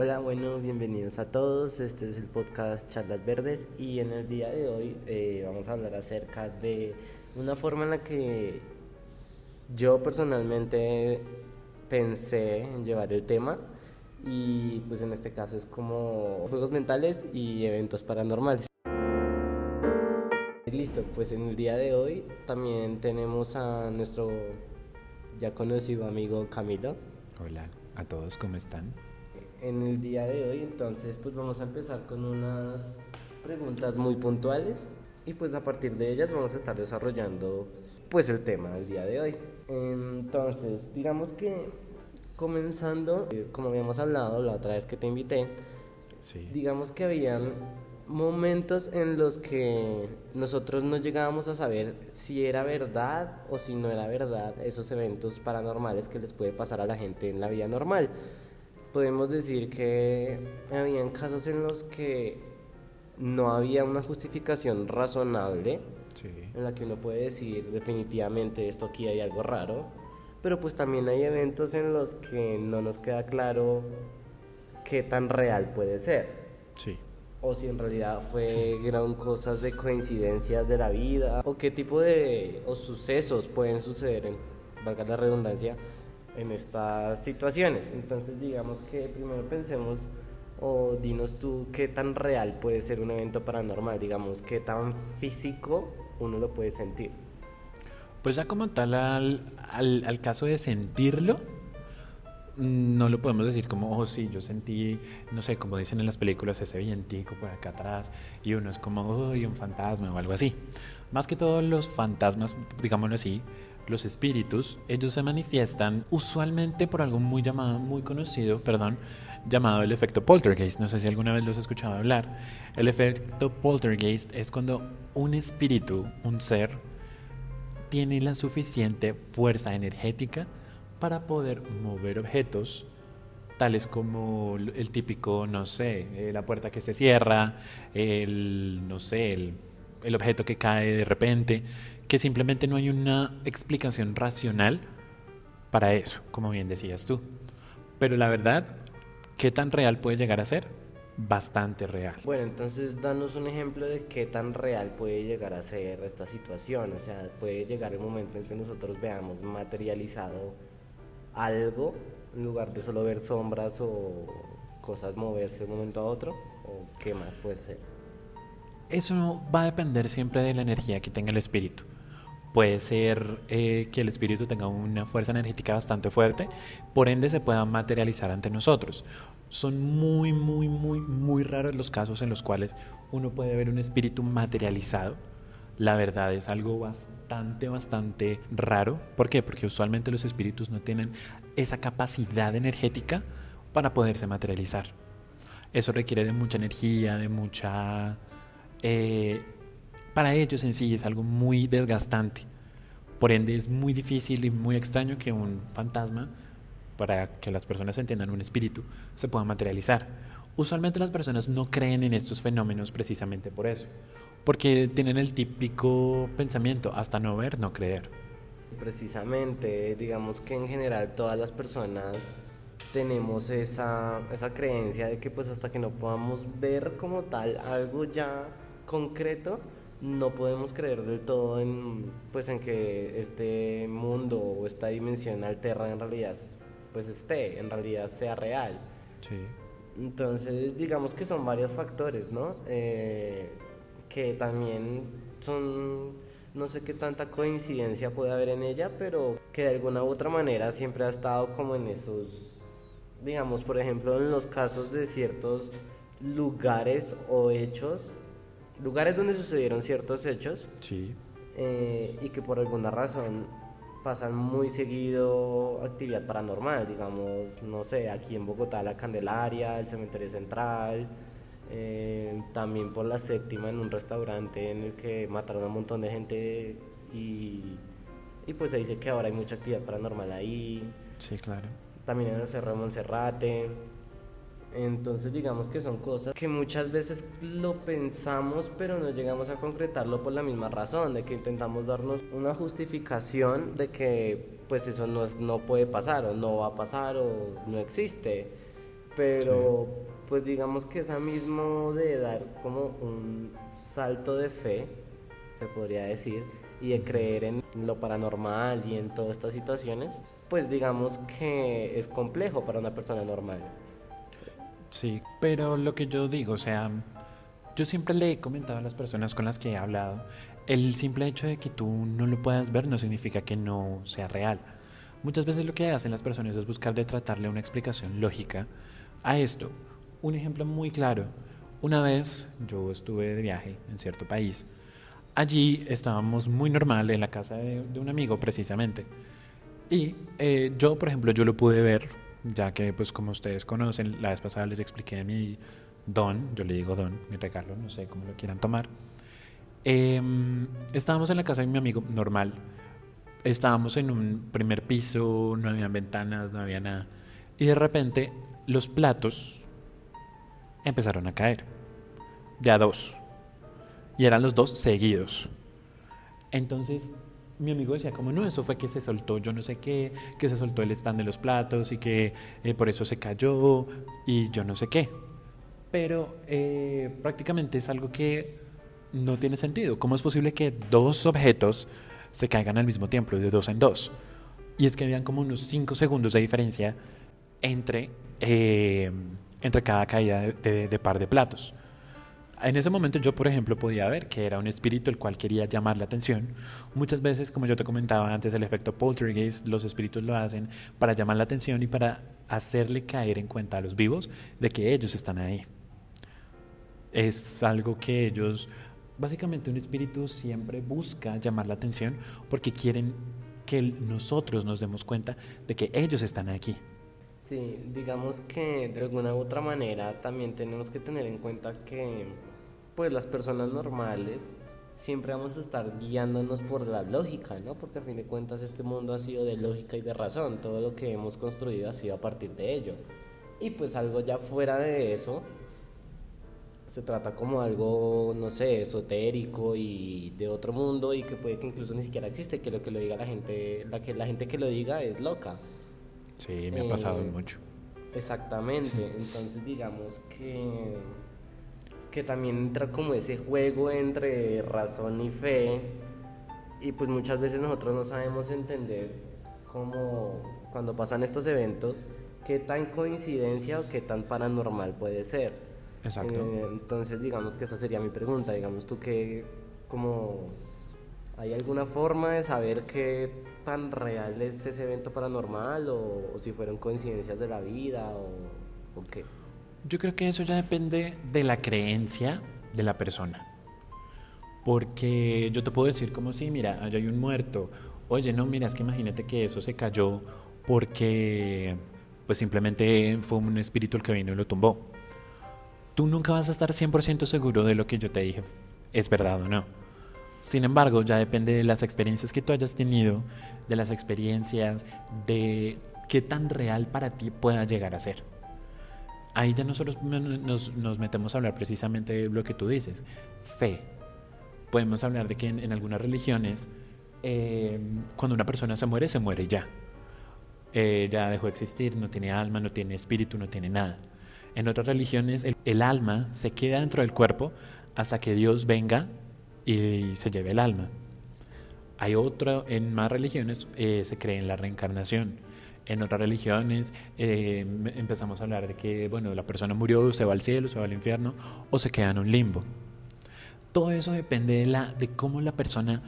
Hola, bueno, bienvenidos a todos. Este es el podcast Charlas Verdes y en el día de hoy eh, vamos a hablar acerca de una forma en la que yo personalmente pensé en llevar el tema y pues en este caso es como juegos mentales y eventos paranormales. Listo, pues en el día de hoy también tenemos a nuestro ya conocido amigo Camilo. Hola a todos, ¿cómo están? En el día de hoy. Entonces pues vamos a empezar con unas preguntas muy puntuales y pues a partir de ellas vamos a estar desarrollando pues el tema del día de hoy. Entonces, digamos que comenzando, eh, como habíamos hablado la otra vez que te invité, digamos que habían momentos en los que nosotros no llegábamos a saber si era verdad o si no era verdad esos eventos paranormales que les puede pasar a la gente en la vida normal podemos decir que habían casos en los que no había una justificación razonable en la que uno puede decir definitivamente esto aquí hay algo raro, pero pues también hay eventos en los que no nos queda claro qué tan real puede ser. Sí. O si en realidad fue gran cosas de coincidencias de la vida, o qué tipo de o sucesos pueden suceder, en, valga la redundancia, en estas situaciones. Entonces digamos que primero pensemos o dinos tú qué tan real puede ser un evento paranormal, digamos, qué tan físico uno lo puede sentir. Pues ya como tal al, al, caso de sentirlo, no lo podemos decir como, oh sí, yo sentí, no sé, como dicen en las películas, ese vientico por acá atrás, y uno es como, oh, un fantasma o algo así. Más que todos los fantasmas, digámoslo así, los espíritus, ellos se manifiestan usualmente por algo muy llamado, muy conocido, perdón, llamado el efecto poltergeist. No sé si alguna vez los has escuchado hablar. El efecto poltergeist es cuando un espíritu, un ser, tiene la suficiente fuerza energética para poder mover objetos tales como el típico, no sé, eh, la puerta que se cierra, el, no sé, el, el objeto que cae de repente, que simplemente no hay una explicación racional para eso, como bien decías tú. Pero la verdad, ¿qué tan real puede llegar a ser? Bastante real. Bueno, entonces danos un ejemplo de qué tan real puede llegar a ser esta situación. O sea, puede llegar el momento en que nosotros veamos materializado algo en lugar de solo ver sombras o cosas moverse de un momento a otro. ¿O qué más puede ser? Eso va a depender siempre de la energía que tenga el espíritu. Puede ser eh, que el espíritu tenga una fuerza energética bastante fuerte, por ende se pueda materializar ante nosotros. Son muy, muy, muy, muy raros los casos en los cuales uno puede ver un espíritu materializado. La verdad es algo bastante, bastante raro. ¿Por qué? Porque usualmente los espíritus no tienen esa capacidad energética para poderse materializar. Eso requiere de mucha energía, de mucha eh, para ellos en es algo muy desgastante. Por ende es muy difícil y muy extraño que un fantasma, para que las personas entiendan un espíritu, se pueda materializar. Usualmente las personas no creen en estos fenómenos precisamente por eso, porque tienen el típico pensamiento, hasta no ver, no creer. Precisamente, digamos que en general todas las personas tenemos esa, esa creencia de que pues hasta que no podamos ver como tal algo ya concreto, no podemos creer del todo en, pues, en que este mundo o esta dimensión alterna en realidad pues esté, en realidad sea real. Sí. Entonces, digamos que son varios factores, ¿no? Eh, que también son, no sé qué tanta coincidencia puede haber en ella, pero que de alguna u otra manera siempre ha estado como en esos, digamos, por ejemplo, en los casos de ciertos lugares o hechos lugares donde sucedieron ciertos hechos sí. Eh, y que por alguna razón pasan muy seguido actividad paranormal, digamos, no sé, aquí en Bogotá la Candelaria, el Cementerio Central, eh, también por la séptima en un restaurante en el que mataron a un montón de gente y, y pues se dice que ahora hay mucha actividad paranormal ahí. Sí, claro. También en el Cerro de Monserrate. Entonces digamos que son cosas que muchas veces lo pensamos pero no llegamos a concretarlo por la misma razón, de que intentamos darnos una justificación de que pues eso no, no puede pasar o no va a pasar o no existe. Pero pues digamos que esa mismo de dar como un salto de fe, se podría decir, y de creer en lo paranormal y en todas estas situaciones, pues digamos que es complejo para una persona normal. Sí, pero lo que yo digo, o sea, yo siempre le he comentado a las personas con las que he hablado, el simple hecho de que tú no lo puedas ver no significa que no sea real. Muchas veces lo que hacen las personas es buscar de tratarle una explicación lógica a esto. Un ejemplo muy claro. Una vez yo estuve de viaje en cierto país. Allí estábamos muy normal en la casa de, un amigo precisamente. Y eh, yo, por ejemplo, yo lo pude ver, ya que pues como ustedes conocen, la vez pasada les expliqué mi don, yo le digo don, mi regalo, no sé cómo lo quieran tomar. Em, estábamos en la casa de mi amigo normal. Estábamos en un primer piso, no había ventanas, no había nada. Y de repente los platos empezaron a caer. De a dos. Y eran los dos seguidos. Entonces mi amigo decía como no, eso fue que se soltó yo no sé qué, que se soltó el stand de los platos y que eh, por eso se cayó y yo no sé qué. Pero eh, prácticamente es algo que no tiene sentido. ¿Cómo es posible que dos objetos se caigan al mismo tiempo, de dos en dos? Y es que habían como unos cinco segundos de diferencia entre eh, entre cada caída de, par de platos. En ese momento yo, por ejemplo, podía ver que era un espíritu el cual quería llamar la atención. Muchas veces, como yo te comentaba antes, el efecto poltergeist, los espíritus lo hacen para llamar la atención y para hacerle caer en cuenta a los vivos de que ellos están ahí. Es algo que ellos, básicamente un espíritu siempre busca llamar la atención porque quieren que nosotros nos demos cuenta de que ellos están aquí. Sí, digamos que de alguna u otra manera también tenemos que tener en cuenta que pues las personas normales siempre vamos a estar guiándonos por la lógica, ¿no? Porque a fin de cuentas este mundo ha sido de lógica y de razón, todo lo que hemos construido ha sido a partir de ello. Y pues algo ya fuera de eso se trata como algo, no sé, esotérico y de otro mundo y que puede que incluso ni siquiera existe, que lo que lo diga la gente, la que la gente que lo diga es loca. Sí, me ha pasado eh, mucho. Exactamente, entonces digamos que, que también entra como ese juego entre razón y fe y pues muchas veces nosotros no sabemos entender cómo cuando pasan estos eventos, qué tan coincidencia o qué tan paranormal puede ser. Exacto. Eh, entonces digamos que esa sería mi pregunta, digamos tú que como ¿Hay alguna forma de saber qué tan real es ese evento paranormal o, si fueron coincidencias de la vida o, qué? Yo creo que eso ya depende de la creencia de la persona. Porque yo te puedo decir como si, mira, allá hay un muerto. Oye, no, mira, es que imagínate que eso se cayó porque pues simplemente fue un espíritu el que vino y lo tumbó. Tú nunca vas a estar 100% seguro de lo que yo te dije es verdad o no. Sin embargo, ya depende de las experiencias que tú hayas tenido, de las experiencias, de qué tan real para ti pueda llegar a ser. Ahí ya nosotros nos, metemos a hablar precisamente de lo que tú dices, fe. Podemos hablar de que en, algunas religiones, eh, cuando una persona se muere, se muere ya. Eh, ya dejó de existir, no tiene alma, no tiene espíritu, no tiene nada. En otras religiones, el alma se queda dentro del cuerpo hasta que Dios venga y se lleve el alma. Hay otra, en más religiones eh, se cree en la reencarnación. En otras religiones eh, empezamos a hablar de que, bueno, la persona murió, se va al cielo, se va al infierno o se queda en un limbo. Todo eso depende de, la, de cómo la persona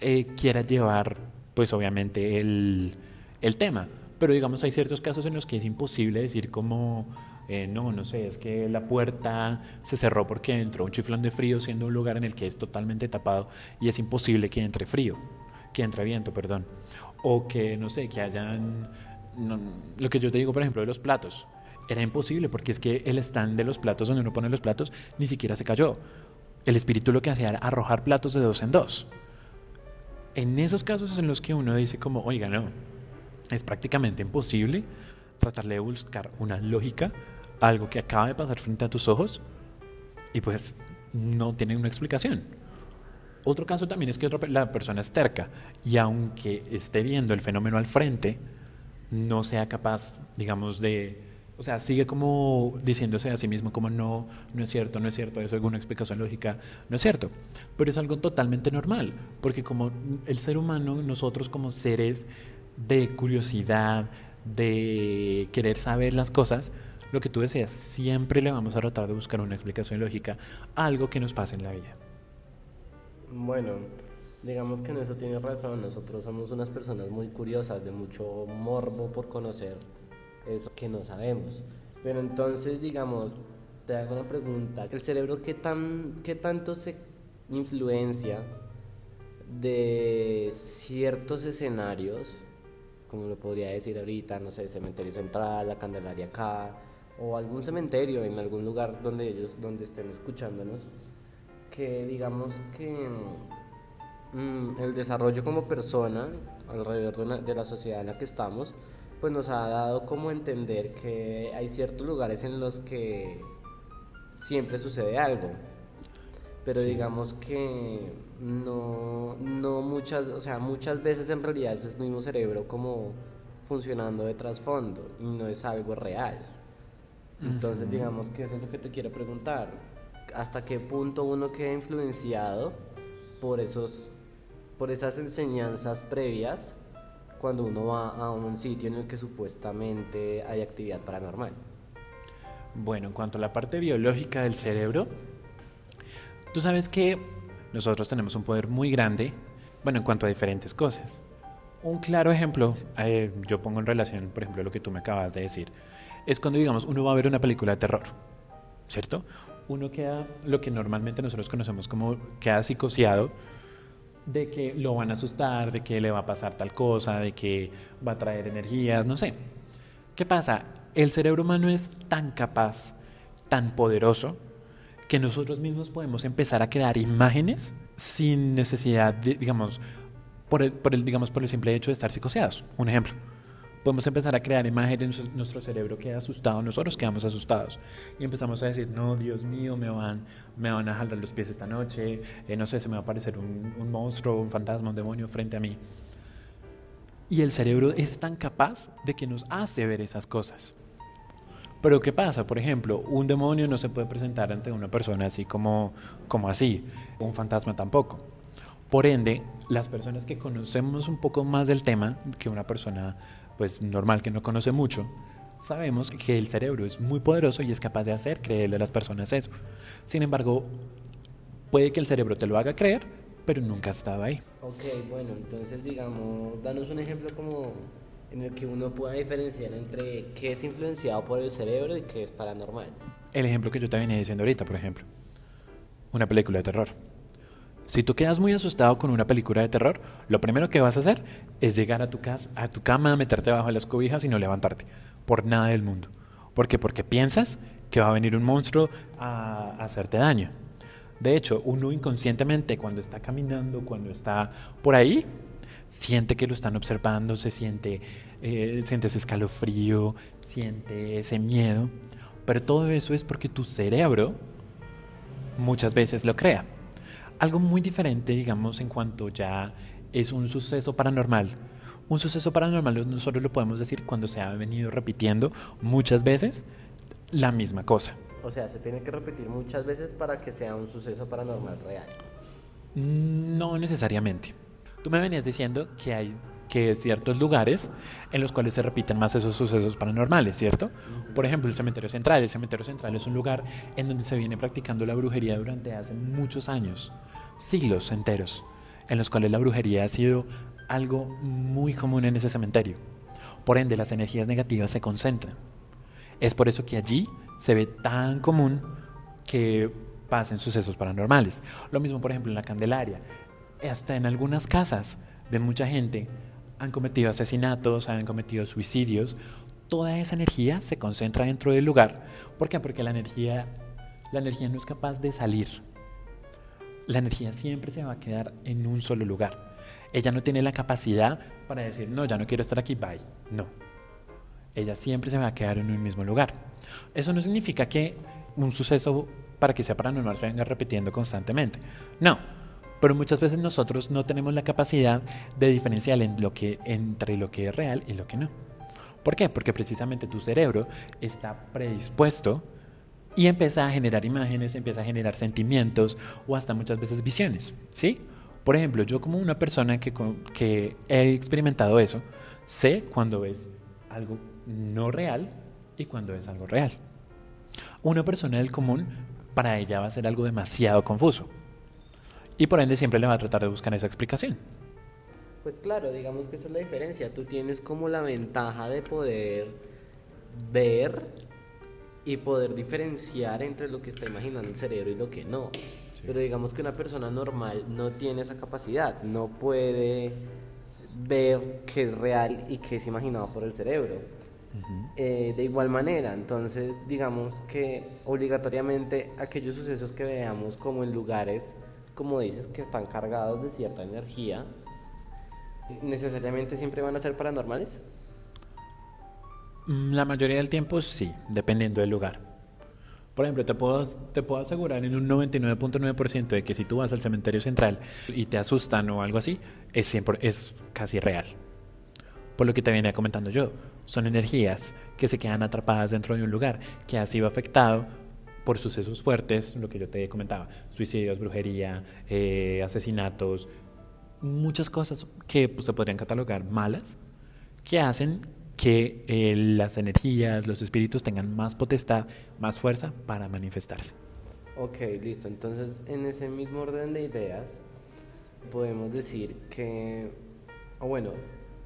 eh, quiera llevar, pues obviamente, el, el tema. Pero digamos, hay ciertos casos en los que es imposible decir cómo eh, no, no sé, es que la puerta se cerró porque entró un chiflón de frío siendo un lugar en el que es totalmente tapado y es imposible que entre frío, que entre viento, perdón. O que, no sé, que hayan, lo que yo te digo, por ejemplo, de los platos. Era imposible porque es que el stand de los platos donde uno pone los platos ni siquiera se cayó. El espíritu lo que hacía era arrojar platos de dos en dos. En esos casos en los que uno dice como, oiga, no, es prácticamente imposible tratarle de buscar una lógica algo que acaba de pasar frente a tus ojos y pues no tiene una explicación. Otro caso también es que la persona es terca y aunque esté viendo el fenómeno al frente, no sea capaz, digamos, de, O sea, sigue como diciéndose a sí mismo como no, no es cierto, no es cierto, eso es alguna explicación lógica, no es cierto. Pero es algo totalmente normal, porque como el ser humano, nosotros como seres de curiosidad, de querer saber las cosas, lo que tú decías, siempre le vamos a tratar de buscar una explicación lógica algo que nos pase en la vida. Bueno, digamos que en eso tienes razón, nosotros somos unas personas muy curiosas, de mucho morbo por conocer eso que no sabemos. Pero entonces, digamos, te hago una pregunta, ¿el cerebro qué, tan, qué tanto se influencia de ciertos escenarios, como lo podría decir ahorita, no sé, cementerio central, la Candelaria acá, o algún cementerio en algún lugar donde ellos, donde estén escuchándonos, que digamos que mm, el desarrollo como persona alrededor de, una, de la sociedad en la que estamos, pues nos ha dado como entender que hay ciertos lugares en los que siempre sucede algo. Pero digamos que no, no muchas, o sea, muchas veces en realidad es el mismo cerebro como funcionando de trasfondo y no es algo real. Entonces, digamos que eso es lo que te quiero preguntar. ¿Hasta qué punto uno queda influenciado por esos por esas enseñanzas previas cuando uno va a un sitio en el que supuestamente hay actividad paranormal. Bueno, en cuanto a la parte biológica del cerebro, tú sabes que nosotros tenemos un poder muy grande, bueno, en cuanto a diferentes cosas. Un claro ejemplo, eh, yo pongo en relación, por ejemplo, lo que tú me acabas de decir, es cuando, digamos, uno va a ver una película de terror, ¿cierto? Uno queda, lo que normalmente nosotros conocemos como queda psicoseado, de que lo van a asustar, de que le va a pasar tal cosa, de que va a traer energías, no sé. ¿Qué pasa? El cerebro humano es tan capaz, tan poderoso, que nosotros mismos podemos empezar a crear imágenes sin necesidad, de, digamos, por el, digamos, por el simple hecho de estar psicoseados. Un ejemplo podemos empezar a crear imágenes, nuestro cerebro queda asustado, nosotros quedamos asustados y empezamos a decir, no, Dios mío, me van, me van a jalar los pies esta noche, eh, no sé, se me va a aparecer un, un monstruo, un fantasma, un demonio frente a mí. Y el cerebro es tan capaz de que nos hace ver esas cosas. Pero ¿qué pasa? Por ejemplo, un demonio no se puede presentar ante una persona así como, como así, un fantasma tampoco. Por ende, las personas que conocemos un poco más del tema que una persona pues normal que no conoce mucho, sabemos que el cerebro es muy poderoso y es capaz de hacer creerle a las personas eso. Sin embargo, puede que el cerebro te lo haga creer, pero nunca ha estado ahí. Ok, bueno, entonces digamos, danos un ejemplo como en el que uno pueda diferenciar entre qué es influenciado por el cerebro y qué es paranormal. El ejemplo que yo te venía diciendo ahorita, por ejemplo, una película de terror. Si tú quedas muy asustado con una película de terror, lo primero que vas a hacer es llegar a tu casa, a tu cama, meterte bajo las cobijas y no levantarte. Por nada del mundo. ¿Por qué? Porque piensas que va a venir un monstruo a, hacerte daño. De hecho, uno inconscientemente cuando está caminando, cuando está por ahí, siente que lo están observando, se siente, eh, siente ese escalofrío, siente ese miedo. Pero todo eso es porque tu cerebro muchas veces lo crea. Algo muy diferente, digamos, en cuanto ya es un suceso paranormal. Un suceso paranormal nosotros lo podemos decir cuando se ha venido repitiendo muchas veces la misma cosa. O sea, se tiene que repetir muchas veces para que sea un suceso paranormal real. No necesariamente. Tú me venías diciendo que hay que ciertos lugares en los cuales se repiten más esos sucesos paranormales, ¿cierto? Por ejemplo, el cementerio central. El cementerio central es un lugar en donde se viene practicando la brujería durante hace muchos años siglos enteros en los cuales la brujería ha sido algo muy común en ese cementerio. Por ende, las energías negativas se concentran. Es por eso que allí se ve tan común que pasen sucesos paranormales. Lo mismo, por ejemplo, en la Candelaria. Hasta en algunas casas de mucha gente han cometido asesinatos, han cometido suicidios. Toda esa energía se concentra dentro del lugar. ¿Por qué? Porque la energía, la energía no es capaz de salir la energía siempre se va a quedar en un solo lugar. Ella no tiene la capacidad para decir, no, ya no quiero estar aquí, bye. No. Ella siempre se va a quedar en un mismo lugar. Eso no significa que un suceso para que sea paranormal se venga repitiendo constantemente. No. Pero muchas veces nosotros no tenemos la capacidad de diferenciar en lo que, entre lo que es real y lo que no. ¿Por qué? Porque precisamente tu cerebro está predispuesto y empieza a generar imágenes, empieza a generar sentimientos o hasta muchas veces visiones, ¿sí? Por ejemplo, yo como una persona que, que he experimentado eso, sé cuando es algo no real y cuando es algo real. Una persona del común, para ella va a ser algo demasiado confuso. Y por ende siempre le va a tratar de buscar esa explicación. Pues claro, digamos que esa es la diferencia. Tú tienes como la ventaja de poder ver y poder diferenciar entre lo que está imaginando el cerebro y lo que no. Pero digamos que una persona normal no tiene esa capacidad, no puede ver qué es real y qué es imaginado por el cerebro. Eh, de igual manera, entonces digamos que obligatoriamente aquellos sucesos que veamos como en lugares, como dices, que están cargados de cierta energía, necesariamente siempre van a ser paranormales. Mm, la mayoría del tiempo sí, dependiendo del lugar. Por ejemplo, te puedo, te puedo asegurar en un 99.9% de que si tú vas al cementerio central y te asustan o algo así, es, siempre, es casi real. Por lo que te venía comentando yo, son energías que se quedan atrapadas dentro de un lugar que ha sido afectado por sucesos fuertes, lo que yo te comentaba, suicidios, brujería, eh, asesinatos, muchas cosas que pues, se podrían catalogar malas, que hacen que eh, las energías, los espíritus tengan más potestad, más fuerza para manifestarse. Ok, listo. Entonces, en ese mismo orden de ideas, podemos decir que, o bueno,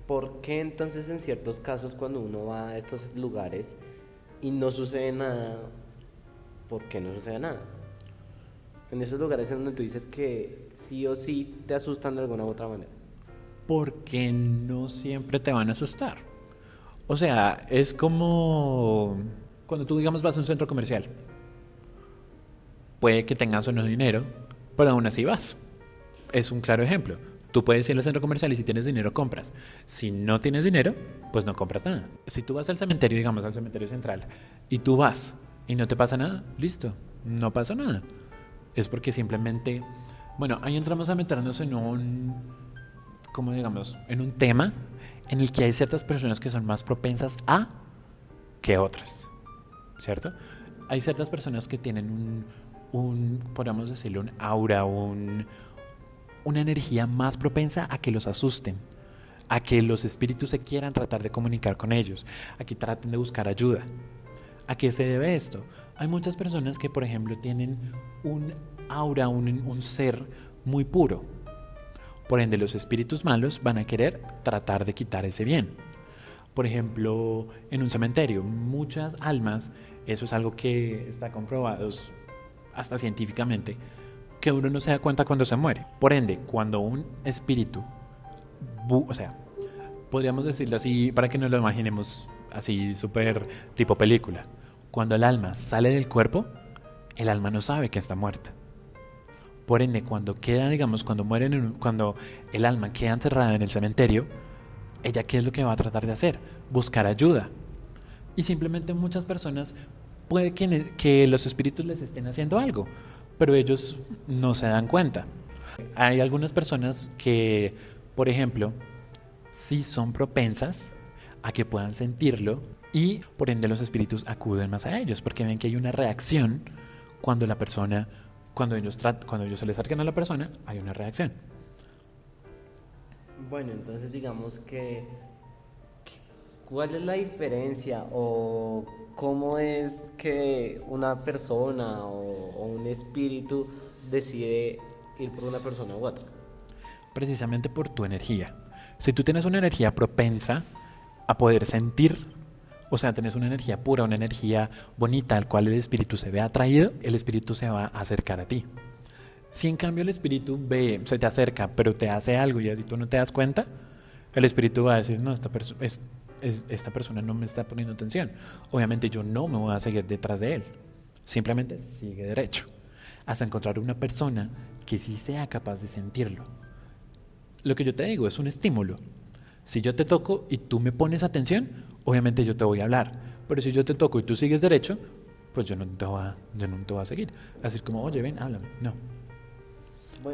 ¿por qué entonces en ciertos casos cuando uno va a estos lugares y no sucede nada, ¿por qué no sucede nada? En esos lugares en donde tú dices que sí o sí te asustan de alguna u otra manera. Porque no siempre te van a asustar. O sea, es como cuando tú, digamos, vas a un centro comercial. Puede que tengas o no dinero, pero aún así vas. Es un claro ejemplo. Tú puedes ir al centro comercial y si tienes dinero compras. Si no tienes dinero, pues no compras nada. Si tú vas al cementerio, digamos al cementerio central, y tú vas y no te pasa nada, listo, no pasa nada. Es porque simplemente, bueno, ahí entramos a meternos en un, como digamos, en un tema en el que hay ciertas personas que son más propensas a que otras, ¿cierto? Hay ciertas personas que tienen un, un podríamos decirle, un aura, un una energía más propensa a que los asusten, a que los espíritus se quieran tratar de comunicar con ellos, a que traten de buscar ayuda. ¿A qué se debe esto? Hay muchas personas que, por ejemplo, tienen un aura, un, ser muy puro. Por ende, los espíritus malos van a querer tratar de quitar ese bien. Por ejemplo, en un cementerio, muchas almas, eso es algo que está comprobado hasta científicamente, que uno no se da cuenta cuando se muere. Por ende, cuando un espíritu, o sea, podríamos decirlo así para que nos lo imaginemos así súper tipo película, cuando el alma sale del cuerpo, el alma no sabe que está muerta. Por ende, cuando queda, digamos, cuando mueren, cuando el alma queda encerrada en el cementerio, ella qué es lo que va a tratar de hacer? Buscar ayuda. Y simplemente muchas personas puede que, que los espíritus les estén haciendo algo pero ellos no se dan cuenta. Hay algunas personas que, por ejemplo, sí son propensas a que puedan sentirlo y por ende los espíritus acuden más a ellos porque ven que hay una reacción cuando la persona, cuando ellos, cuando ellos se les acercan a la persona, hay una reacción. Bueno, entonces digamos que ¿cuál es la diferencia o cómo es que una persona o, un espíritu decide ir por una persona u otra. Precisamente por tu energía. Si tú tienes una energía propensa a poder sentir, o sea, tienes una energía pura, una energía bonita al cual el espíritu se ve atraído, el espíritu se va a acercar a ti. Si en cambio el espíritu ve, se te acerca, pero te hace algo y así tú no te das cuenta, el espíritu va a decir, no, esta persona es esta persona no me está poniendo atención. Obviamente yo no me voy a seguir detrás de él. Simplemente sigue derecho. Hasta encontrar una persona que sí sea capaz de sentirlo. Lo que yo te digo es un estímulo. Si yo te toco y tú me pones atención, obviamente yo te voy a hablar. Pero si yo te toco y tú sigues derecho, pues yo no te voy a, yo no te voy a seguir. Así como, oye, ven, háblame. No.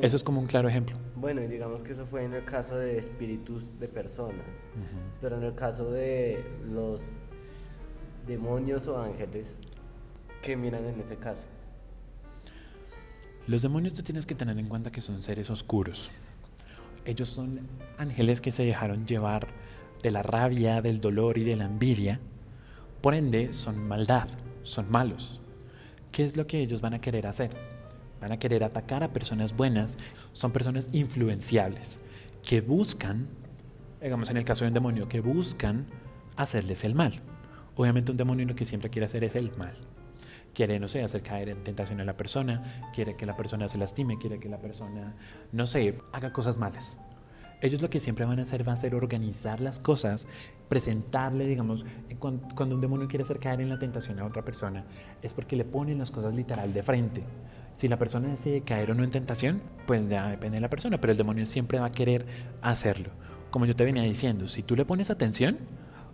eso es como un claro ejemplo. Bueno, y digamos que eso fue en el caso de espíritus de personas, pero en el caso de los demonios o ángeles, ¿qué miran en ese caso? Los demonios tú tienes que tener en cuenta que son seres oscuros. Ellos son ángeles que se dejaron llevar de la rabia, del dolor y de la envidia. Por ende, son maldad, son malos. ¿Qué es lo que ellos van a querer hacer? Van a querer atacar a personas buenas. Son personas influenciables que buscan, digamos en el caso de un demonio, que buscan hacerles el mal. Obviamente un demonio lo que siempre quiere hacer es el mal. Quiere, no sé, hacer caer en tentación a la persona, quiere que la persona se lastime, quiere que la persona, no sé, haga cosas malas. Ellos lo que siempre van a hacer va a ser organizar las cosas, presentarle, digamos, cuando, un demonio quiere hacer caer en la tentación a otra persona, es porque le ponen las cosas literal de frente. Si la persona decide caer o no en tentación, pues ya depende de la persona, pero el demonio siempre va a querer hacerlo. Como yo te venía diciendo, si tú le pones atención,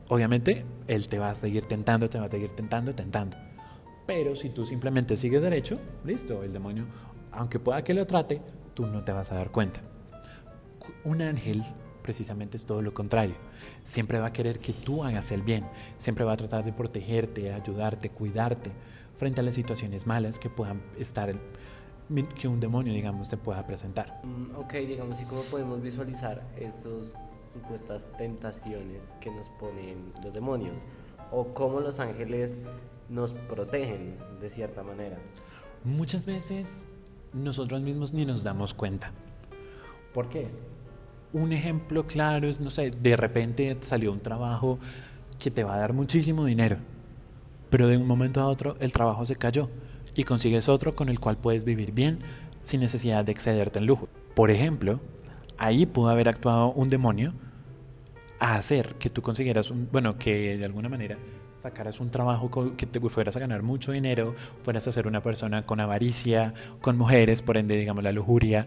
obviamente él te va a seguir tentando, te va a seguir tentando, tentando. Pero si tú simplemente sigues derecho, listo, el demonio, aunque pueda que lo trate, tú no te vas a dar cuenta. Un ángel precisamente es todo lo contrario. Siempre va a querer que tú hagas el bien, siempre va a tratar de protegerte, ayudarte, cuidarte frente a las situaciones malas que puedan estar, que un demonio, digamos, te pueda presentar. Mm, ok, digamos, ¿y cómo podemos visualizar esos supuestas tentaciones que nos ponen los demonios? ¿O cómo los ángeles nos protegen de cierta manera? Muchas veces nosotros mismos ni nos damos cuenta. ¿Por qué? Un ejemplo claro es, no sé, de repente salió un trabajo que te va a dar muchísimo dinero, pero de un momento a otro el trabajo se cayó y consigues otro con el cual puedes vivir bien sin necesidad de excederte en lujo. Por ejemplo, ahí pudo haber actuado un demonio a hacer que tú consiguieras un, bueno, que de alguna manera sacaras un trabajo que te fueras a ganar mucho dinero, fueras a ser una persona con avaricia, con mujeres, por ende, digamos, la lujuria,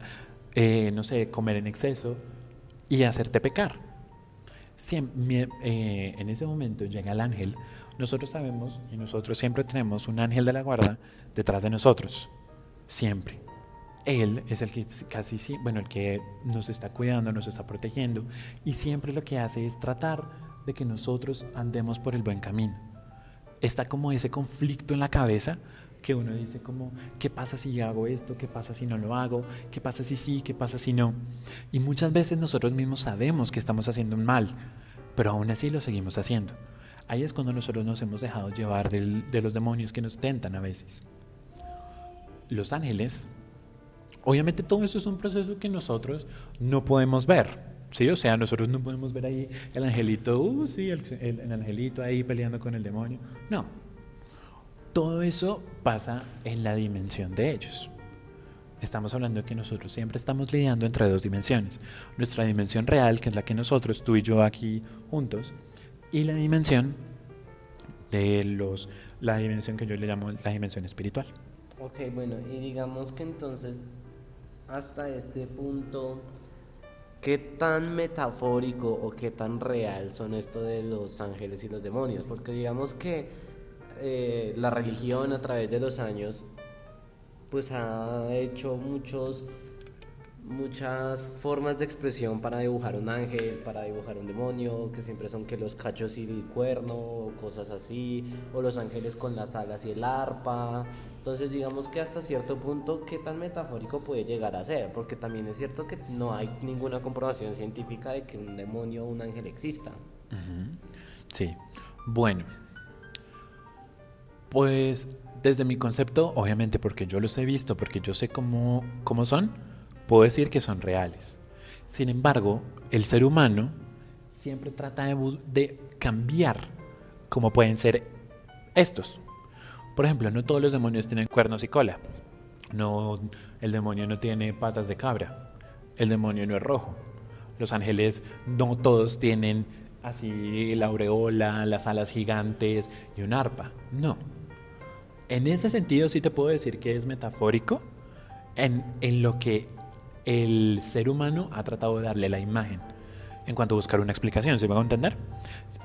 eh, no sé, comer en exceso y hacerte pecar. Siempre, eh, en ese momento llega el ángel. Nosotros sabemos y nosotros siempre tenemos un ángel de la guarda detrás de nosotros. Siempre. Él es el que casi sí, bueno, el que nos está cuidando, nos está protegiendo y siempre lo que hace es tratar de que nosotros andemos por el buen camino. Está como ese conflicto en la cabeza que uno dice como, ¿qué pasa si hago esto? ¿Qué pasa si no lo hago? ¿Qué pasa si sí? ¿Qué pasa si no? Y muchas veces nosotros mismos sabemos que estamos haciendo un mal, pero aún así lo seguimos haciendo. Ahí es cuando nosotros nos hemos dejado llevar de los demonios que nos tentan a veces. Los ángeles, obviamente todo eso es un proceso que nosotros no podemos ver, Sí, o sea, nosotros no podemos ver ahí el angelito, uh, sí, el, el, angelito ahí peleando con el demonio. No. Todo eso pasa en la dimensión de ellos. Estamos hablando de que nosotros siempre estamos lidiando entre dos dimensiones. Nuestra dimensión real, que es la que nosotros, tú y yo aquí juntos, y la dimensión de los, la dimensión que yo le llamo la dimensión espiritual. Ok, bueno, y digamos que entonces, hasta este punto, ¿Qué tan metafórico o qué tan real son esto de los ángeles y los demonios? Porque digamos que eh, la religión a través de los años pues ha hecho muchos muchas formas de expresión para dibujar un ángel, para dibujar un demonio, que siempre son que los cachos y el cuerno, o cosas así, o los ángeles con las alas y el arpa. Entonces digamos que hasta cierto punto, ¿qué tan metafórico puede llegar a ser? Porque también es cierto que no hay ninguna comprobación científica de que un demonio o un ángel exista. Sí, bueno, pues desde mi concepto, obviamente porque yo los he visto, porque yo sé cómo, cómo son, puedo decir que son reales. Sin embargo, el ser humano siempre trata de, de cambiar como pueden ser estos. Por ejemplo, no todos los demonios tienen cuernos y cola. No, el demonio no tiene patas de cabra. El demonio no es rojo. Los ángeles no todos tienen así la aureola, las alas gigantes y un arpa. No. En ese sentido sí te puedo decir que es metafórico en, en lo que el ser humano ha tratado de darle la imagen en cuanto a buscar una explicación, ¿se me va a entender?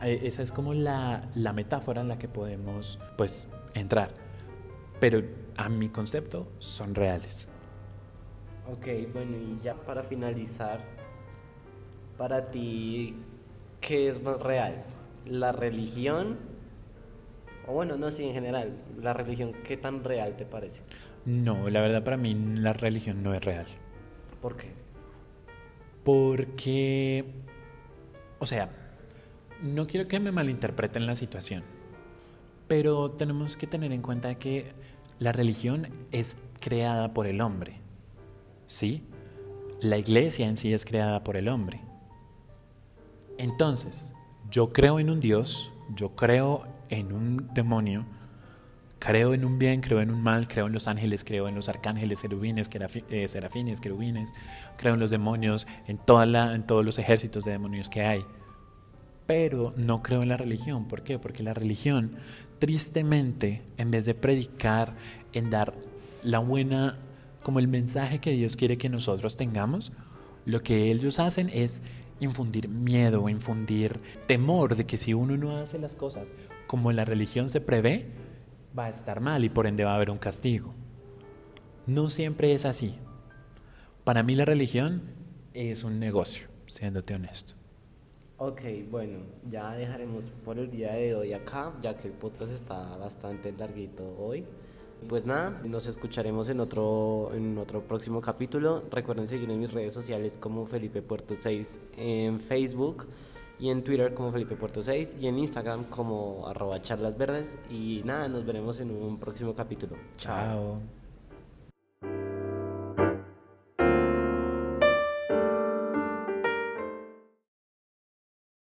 Eh, esa es como la, la, metáfora en la que podemos pues entrar. Pero a mi concepto son reales. Ok, bueno, y ya para finalizar, para ti, ¿qué es más real? ¿La religión? O bueno, no, sí, en general, la religión, ¿qué tan real te parece? No, la verdad para mí la religión no es real. ¿Por qué? Porque, o sea, no quiero que me malinterpreten la situación, pero tenemos que tener en cuenta que la religión es creada por el hombre, ¿sí? La iglesia en sí es creada por el hombre. Entonces, yo creo en un Dios, yo creo en un demonio, creo en un bien, creo en un mal, creo en los ángeles, creo en los arcángeles, querubines, eh, serafines, querubines, creo en los demonios, en, toda la, en todos los ejércitos de demonios que hay. Pero no creo en la religión. ¿Por qué? Porque la religión, tristemente, en vez de predicar, en dar la buena, como el mensaje que Dios quiere que nosotros tengamos, lo que ellos hacen es infundir miedo, infundir temor de que si uno no hace las cosas como la religión se prevé, va a estar mal y por ende va a haber un castigo. No siempre es así. Para mí la religión es un negocio, siéndote honesto. Ok, bueno, ya dejaremos por el día de hoy acá, ya que el podcast está bastante larguito hoy. Pues nada, nos escucharemos en otro, en otro próximo capítulo. Recuerden seguirme en mis redes sociales como Felipe Puerto 6 en Facebook y en Twitter como Felipe Puerto 6 y en Instagram como arroba charlas. Y nada, nos veremos en un próximo capítulo. Chao.